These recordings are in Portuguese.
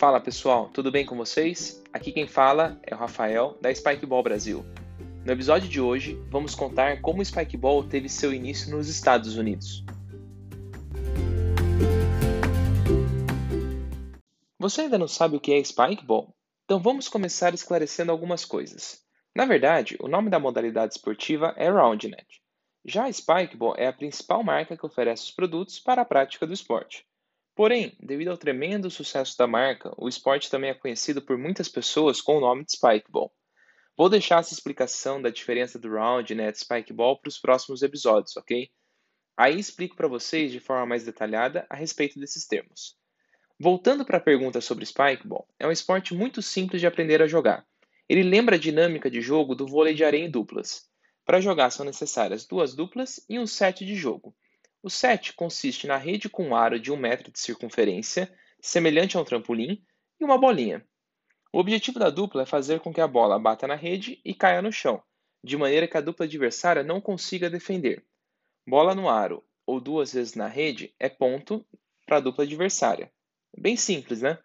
Fala pessoal, tudo bem com vocês? Aqui quem fala é o Rafael da Spikeball Brasil. No episódio de hoje, vamos contar como o Spikeball teve seu início nos Estados Unidos. Você ainda não sabe o que é Spikeball? Então vamos começar esclarecendo algumas coisas. Na verdade, o nome da modalidade esportiva é Roundnet. Já a Spikeball é a principal marca que oferece os produtos para a prática do esporte. Porém, devido ao tremendo sucesso da marca, o esporte também é conhecido por muitas pessoas com o nome de Spikeball. Vou deixar essa explicação da diferença do Round Net Spikeball para os próximos episódios, ok? Aí explico para vocês de forma mais detalhada a respeito desses termos. Voltando para a pergunta sobre Spikeball, é um esporte muito simples de aprender a jogar. Ele lembra a dinâmica de jogo do vôlei de areia em duplas. Para jogar são necessárias duas duplas e um set de jogo. O set consiste na rede com um aro de um metro de circunferência, semelhante a um trampolim, e uma bolinha. O objetivo da dupla é fazer com que a bola bata na rede e caia no chão, de maneira que a dupla adversária não consiga defender. Bola no aro ou duas vezes na rede é ponto para a dupla adversária. Bem simples, né?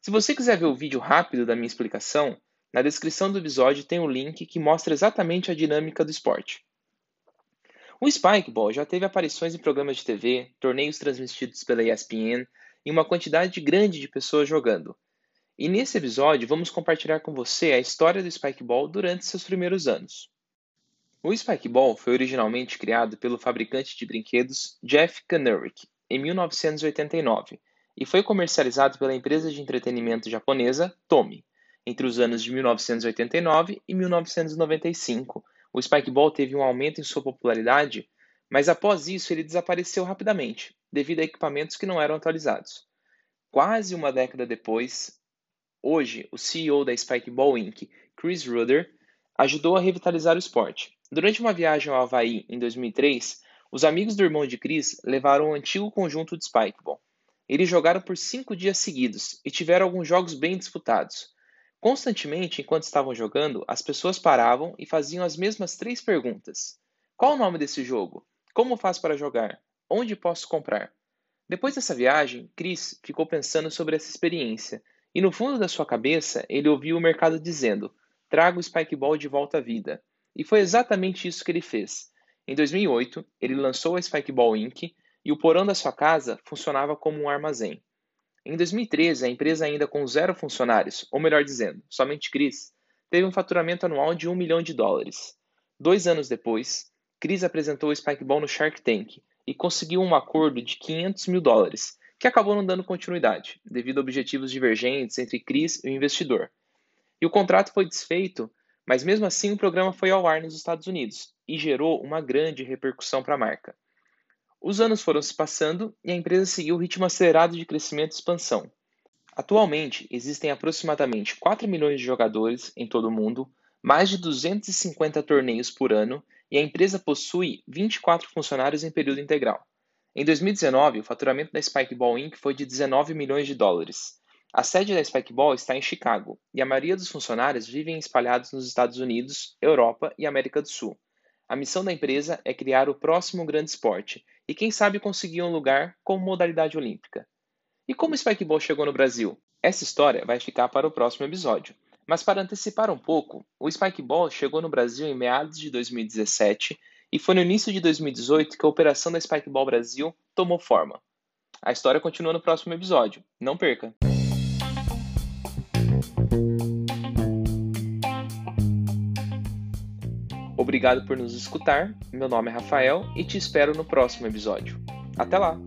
Se você quiser ver o vídeo rápido da minha explicação, na descrição do episódio tem um link que mostra exatamente a dinâmica do esporte. O Spikeball já teve aparições em programas de TV, torneios transmitidos pela ESPN e uma quantidade grande de pessoas jogando. E nesse episódio vamos compartilhar com você a história do Spikeball durante seus primeiros anos. O Spikeball foi originalmente criado pelo fabricante de brinquedos Jeff Kanurick em 1989 e foi comercializado pela empresa de entretenimento japonesa Tomy entre os anos de 1989 e 1995 o Spikeball teve um aumento em sua popularidade, mas após isso ele desapareceu rapidamente, devido a equipamentos que não eram atualizados. Quase uma década depois, hoje, o CEO da Spikeball Inc., Chris Rudder, ajudou a revitalizar o esporte. Durante uma viagem ao Havaí em 2003, os amigos do irmão de Chris levaram o um antigo conjunto de Spikeball. Eles jogaram por cinco dias seguidos e tiveram alguns jogos bem disputados. Constantemente, enquanto estavam jogando, as pessoas paravam e faziam as mesmas três perguntas: Qual o nome desse jogo? Como faço para jogar? Onde posso comprar? Depois dessa viagem, Chris ficou pensando sobre essa experiência e no fundo da sua cabeça ele ouviu o mercado dizendo: Traga o Spikeball de volta à vida. E foi exatamente isso que ele fez. Em 2008, ele lançou a Spikeball Inc. e o porão da sua casa funcionava como um armazém. Em 2013, a empresa ainda com zero funcionários, ou melhor dizendo, somente Cris, teve um faturamento anual de 1 milhão de dólares. Dois anos depois, Cris apresentou o Spikeball no Shark Tank e conseguiu um acordo de 500 mil dólares, que acabou não dando continuidade, devido a objetivos divergentes entre Cris e o investidor. E o contrato foi desfeito, mas mesmo assim o programa foi ao ar nos Estados Unidos e gerou uma grande repercussão para a marca. Os anos foram se passando e a empresa seguiu o ritmo acelerado de crescimento e expansão. Atualmente, existem aproximadamente 4 milhões de jogadores em todo o mundo, mais de 250 torneios por ano e a empresa possui 24 funcionários em período integral. Em 2019, o faturamento da Spikeball Inc. foi de 19 milhões de dólares. A sede da Spikeball está em Chicago e a maioria dos funcionários vivem espalhados nos Estados Unidos, Europa e América do Sul. A missão da empresa é criar o próximo grande esporte e quem sabe conseguir um lugar como modalidade olímpica. E como o Spikeball chegou no Brasil? Essa história vai ficar para o próximo episódio. Mas para antecipar um pouco, o Spikeball chegou no Brasil em meados de 2017 e foi no início de 2018 que a operação da Spikeball Brasil tomou forma. A história continua no próximo episódio. Não perca! Obrigado por nos escutar. Meu nome é Rafael e te espero no próximo episódio. Até lá!